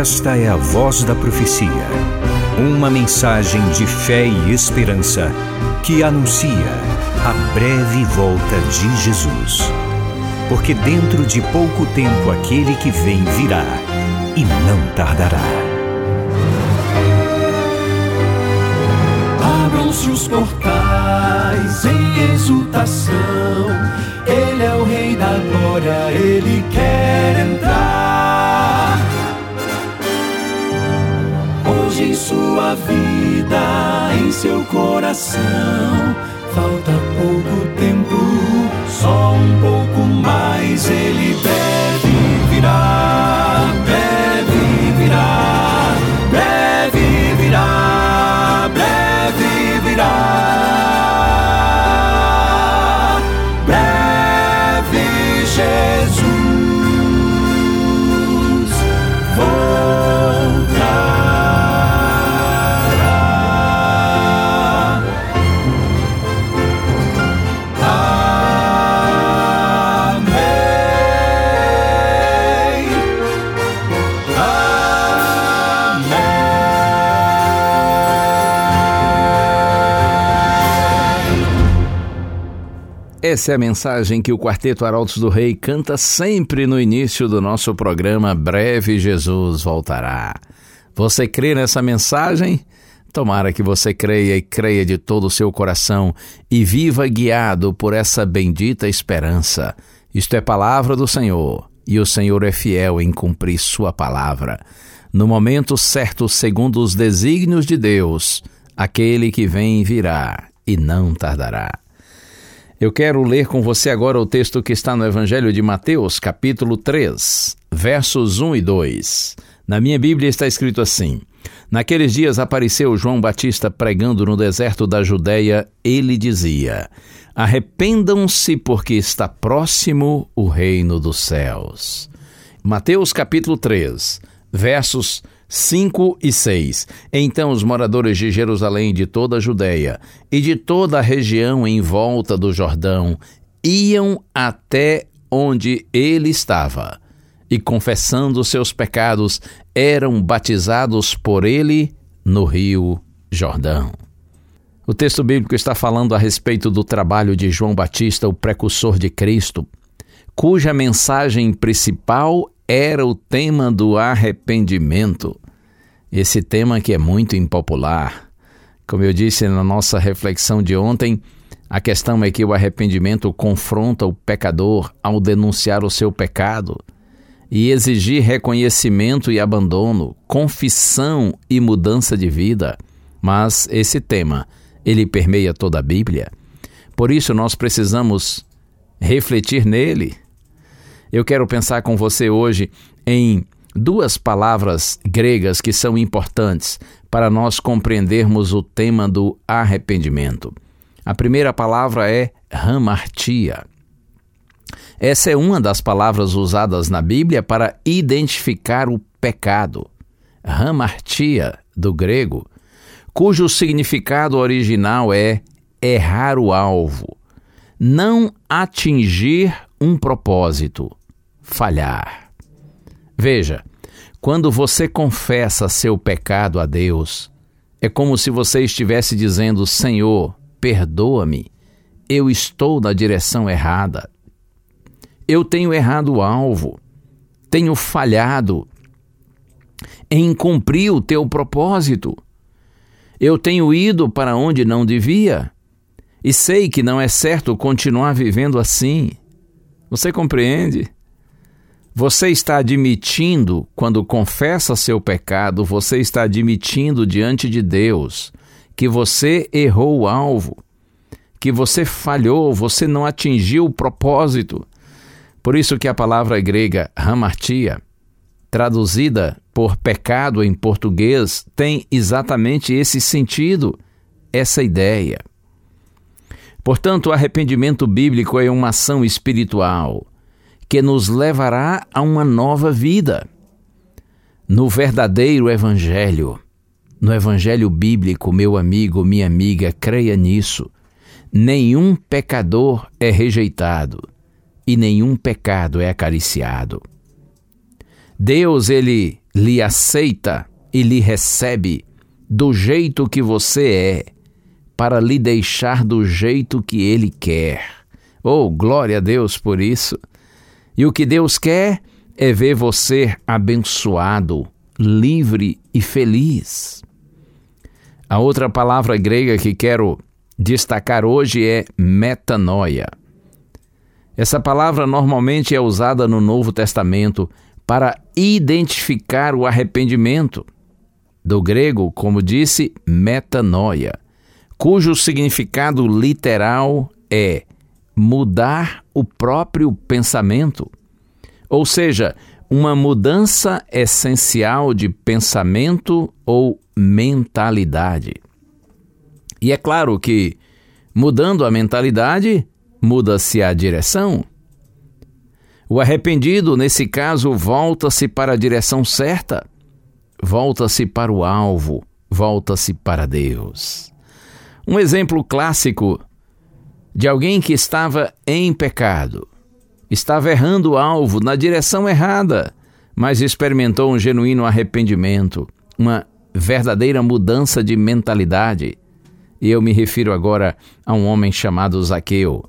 Esta é a voz da profecia. Uma mensagem de fé e esperança que anuncia a breve volta de Jesus. Porque dentro de pouco tempo aquele que vem virá e não tardará. Abram-se os portais em exultação. Coração, falta Essa é a mensagem que o Quarteto Arautos do Rei canta sempre no início do nosso programa Breve Jesus Voltará. Você crê nessa mensagem? Tomara que você creia e creia de todo o seu coração e viva guiado por essa bendita esperança. Isto é palavra do Senhor e o Senhor é fiel em cumprir Sua palavra. No momento certo, segundo os desígnios de Deus, aquele que vem virá e não tardará. Eu quero ler com você agora o texto que está no Evangelho de Mateus, capítulo 3, versos 1 e 2. Na minha Bíblia está escrito assim: Naqueles dias apareceu João Batista pregando no deserto da Judéia. Ele dizia: Arrependam-se, porque está próximo o reino dos céus. Mateus capítulo 3, versos 5 e 6. Então os moradores de Jerusalém, de toda a Judéia e de toda a região em volta do Jordão iam até onde ele estava e, confessando seus pecados, eram batizados por ele no rio Jordão. O texto bíblico está falando a respeito do trabalho de João Batista, o precursor de Cristo, cuja mensagem principal era o tema do arrependimento. Esse tema que é muito impopular. Como eu disse na nossa reflexão de ontem, a questão é que o arrependimento confronta o pecador ao denunciar o seu pecado e exigir reconhecimento e abandono, confissão e mudança de vida. Mas esse tema, ele permeia toda a Bíblia. Por isso nós precisamos refletir nele. Eu quero pensar com você hoje em duas palavras gregas que são importantes para nós compreendermos o tema do arrependimento. A primeira palavra é hamartia. Essa é uma das palavras usadas na Bíblia para identificar o pecado. Hamartia, do grego, cujo significado original é errar o alvo, não atingir um propósito, falhar. Veja, quando você confessa seu pecado a Deus, é como se você estivesse dizendo: Senhor, perdoa-me, eu estou na direção errada. Eu tenho errado o alvo, tenho falhado em cumprir o teu propósito. Eu tenho ido para onde não devia e sei que não é certo continuar vivendo assim. Você compreende? Você está admitindo, quando confessa seu pecado, você está admitindo diante de Deus que você errou o alvo, que você falhou, você não atingiu o propósito. Por isso que a palavra grega hamartia, traduzida por pecado em português, tem exatamente esse sentido, essa ideia. Portanto, o arrependimento bíblico é uma ação espiritual que nos levará a uma nova vida. No verdadeiro Evangelho, no Evangelho bíblico, meu amigo, minha amiga, creia nisso. Nenhum pecador é rejeitado e nenhum pecado é acariciado. Deus, ele lhe aceita e lhe recebe do jeito que você é, para lhe deixar do jeito que ele quer. Oh, glória a Deus por isso! E o que Deus quer é ver você abençoado, livre e feliz. A outra palavra grega que quero destacar hoje é metanoia. Essa palavra normalmente é usada no Novo Testamento para identificar o arrependimento. Do grego, como disse, metanoia, cujo significado literal é mudar o próprio pensamento. Ou seja, uma mudança essencial de pensamento ou mentalidade. E é claro que, mudando a mentalidade, muda-se a direção. O arrependido, nesse caso, volta-se para a direção certa, volta-se para o alvo, volta-se para Deus. Um exemplo clássico de alguém que estava em pecado, estava errando o alvo na direção errada, mas experimentou um genuíno arrependimento, uma verdadeira mudança de mentalidade. E eu me refiro agora a um homem chamado Zaqueu.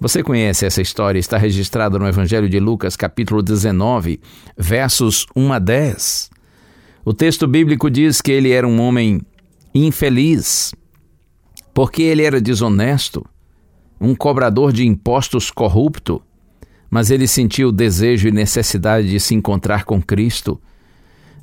Você conhece essa história, está registrada no Evangelho de Lucas, capítulo 19, versos 1 a 10. O texto bíblico diz que ele era um homem infeliz, porque ele era desonesto, um cobrador de impostos corrupto, mas ele sentiu o desejo e necessidade de se encontrar com Cristo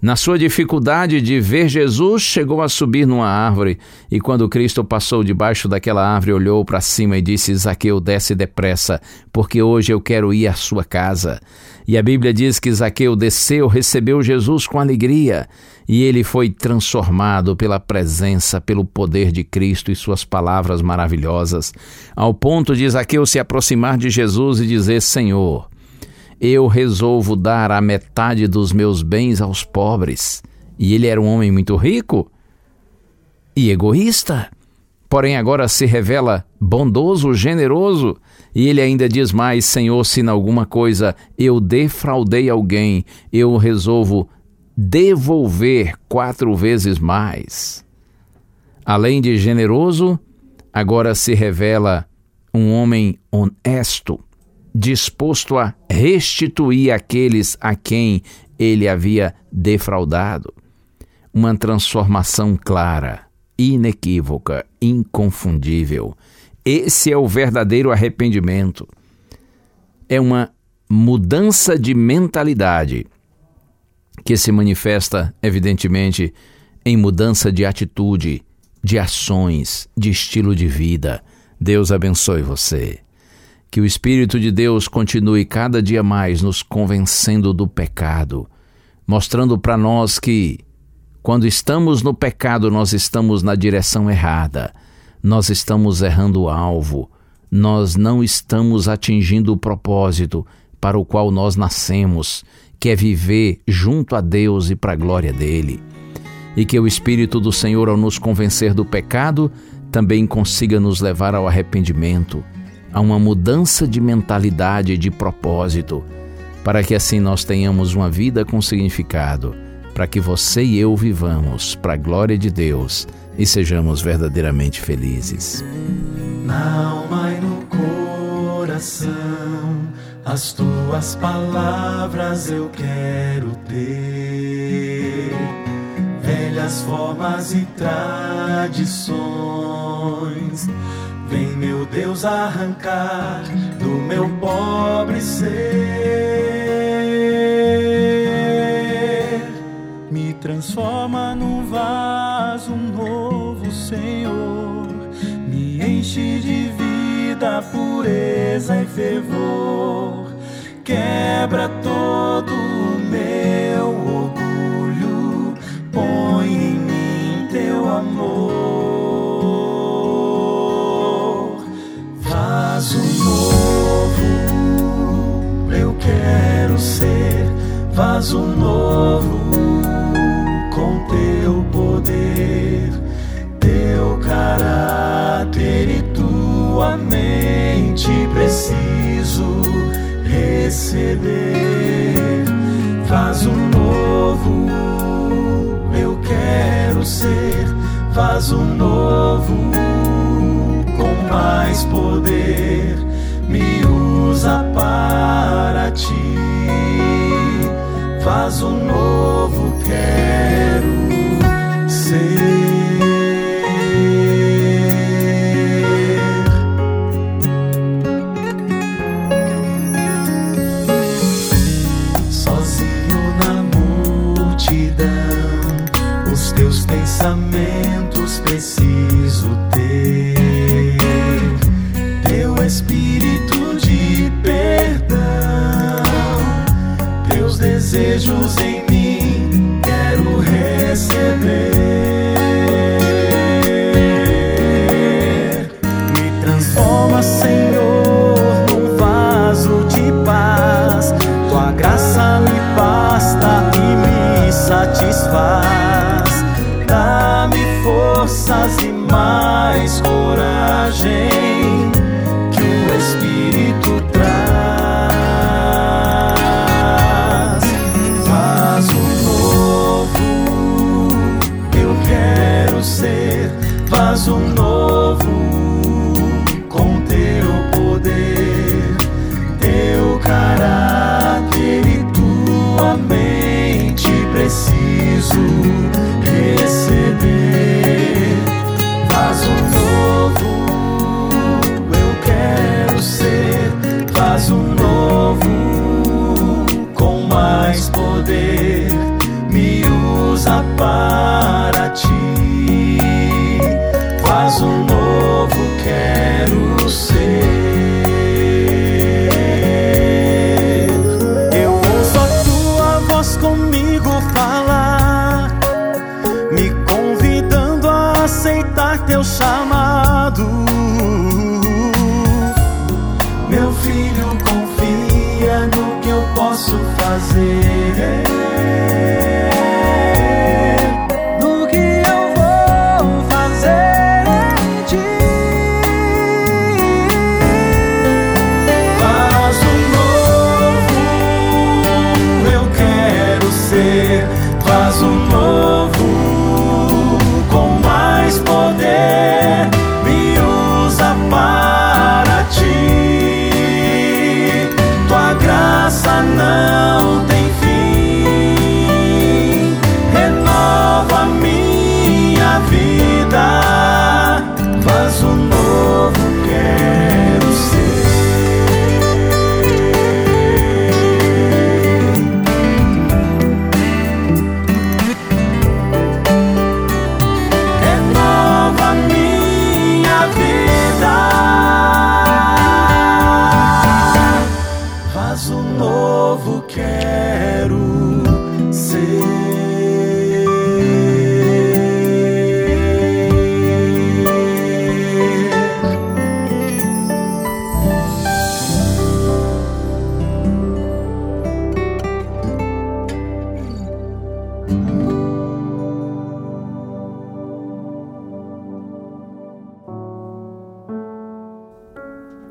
na sua dificuldade de ver Jesus, chegou a subir numa árvore e, quando Cristo passou debaixo daquela árvore, olhou para cima e disse: Zaqueu, desce depressa, porque hoje eu quero ir à sua casa. E a Bíblia diz que Zaqueu desceu, recebeu Jesus com alegria e ele foi transformado pela presença, pelo poder de Cristo e suas palavras maravilhosas, ao ponto de Zaqueu se aproximar de Jesus e dizer: Senhor, eu resolvo dar a metade dos meus bens aos pobres. E ele era um homem muito rico e egoísta. Porém, agora se revela bondoso, generoso, e ele ainda diz mais: Senhor, se em alguma coisa eu defraudei alguém, eu resolvo devolver quatro vezes mais. Além de generoso, agora se revela um homem honesto, disposto a restituir aqueles a quem ele havia defraudado. Uma transformação clara, inequívoca, inconfundível. Esse é o verdadeiro arrependimento. É uma mudança de mentalidade que se manifesta, evidentemente, em mudança de atitude, de ações, de estilo de vida. Deus abençoe você. Que o Espírito de Deus continue cada dia mais nos convencendo do pecado, mostrando para nós que, quando estamos no pecado, nós estamos na direção errada, nós estamos errando o alvo, nós não estamos atingindo o propósito para o qual nós nascemos, que é viver junto a Deus e para a glória dele. E que o Espírito do Senhor, ao nos convencer do pecado, também consiga nos levar ao arrependimento a uma mudança de mentalidade e de propósito, para que assim nós tenhamos uma vida com significado, para que você e eu vivamos para a glória de Deus e sejamos verdadeiramente felizes. Na alma e no coração, as tuas palavras eu quero ter. Velhas formas e tradições Vem, meu Deus, arrancar do meu pobre ser. Me transforma num vaso novo, Senhor. Me enche de vida, pureza e fervor. Quebra todo o meu vaso novo espírito de perdão, teus desejos em mim quero receber.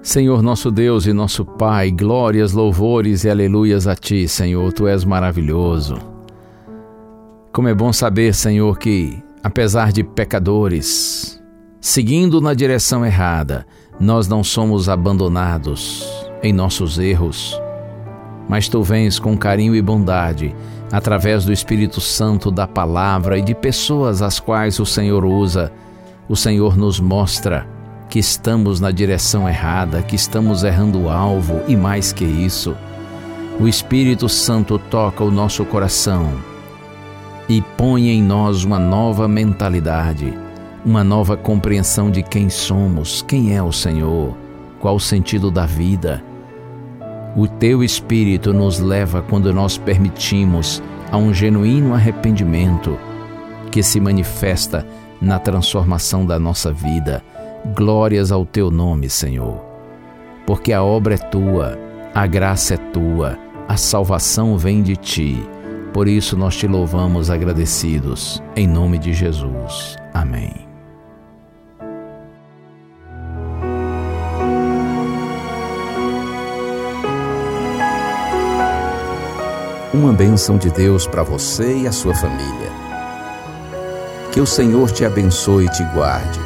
Senhor nosso Deus e nosso Pai, glórias, louvores e aleluias a Ti, Senhor, Tu és maravilhoso. Como é bom saber, Senhor, que, apesar de pecadores, seguindo na direção errada, nós não somos abandonados em nossos erros, mas Tu vens com carinho e bondade, através do Espírito Santo, da palavra e de pessoas as quais o Senhor usa, o Senhor nos mostra que estamos na direção errada, que estamos errando o alvo e mais que isso, o Espírito Santo toca o nosso coração e põe em nós uma nova mentalidade, uma nova compreensão de quem somos, quem é o Senhor, qual o sentido da vida. O teu Espírito nos leva quando nós permitimos a um genuíno arrependimento que se manifesta na transformação da nossa vida Glórias ao teu nome, Senhor. Porque a obra é tua, a graça é tua, a salvação vem de ti. Por isso nós te louvamos agradecidos, em nome de Jesus. Amém. Uma bênção de Deus para você e a sua família. Que o Senhor te abençoe e te guarde.